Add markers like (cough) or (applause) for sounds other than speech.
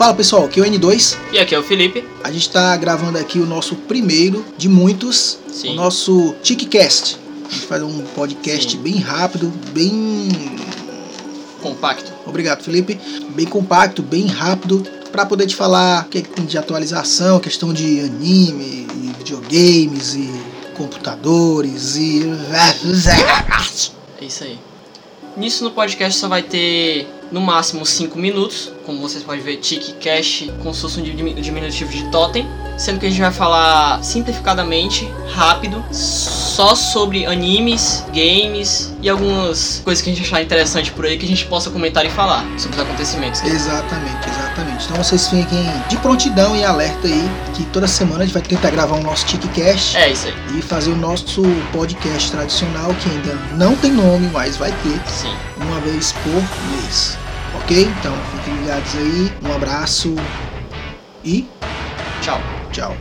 Fala pessoal, aqui é o N2. E aqui é o Felipe. A gente está gravando aqui o nosso primeiro de muitos, Sim. o nosso TicCast. A gente faz um podcast Sim. bem rápido, bem. Compacto. Obrigado, Felipe. Bem compacto, bem rápido, para poder te falar o que é que tem de atualização, questão de anime, e videogames e computadores e. (laughs) É isso aí. Nisso no podcast só vai ter no máximo 5 minutos. Como vocês podem ver, Tiki Cash como se fosse um dimi- diminutivo de totem. Sendo que a gente vai falar simplificadamente, rápido, só sobre animes, games e algumas coisas que a gente achar interessante por aí que a gente possa comentar e falar sobre os acontecimentos. Exatamente, exatamente. Então vocês fiquem de prontidão e alerta aí que toda semana a gente vai tentar gravar o nosso TicCast. É isso aí. e fazer o nosso podcast tradicional, que ainda não tem nome, mas vai ter Sim. uma vez por mês. Ok? Então fiquem ligados aí. Um abraço e Tchau. tchau.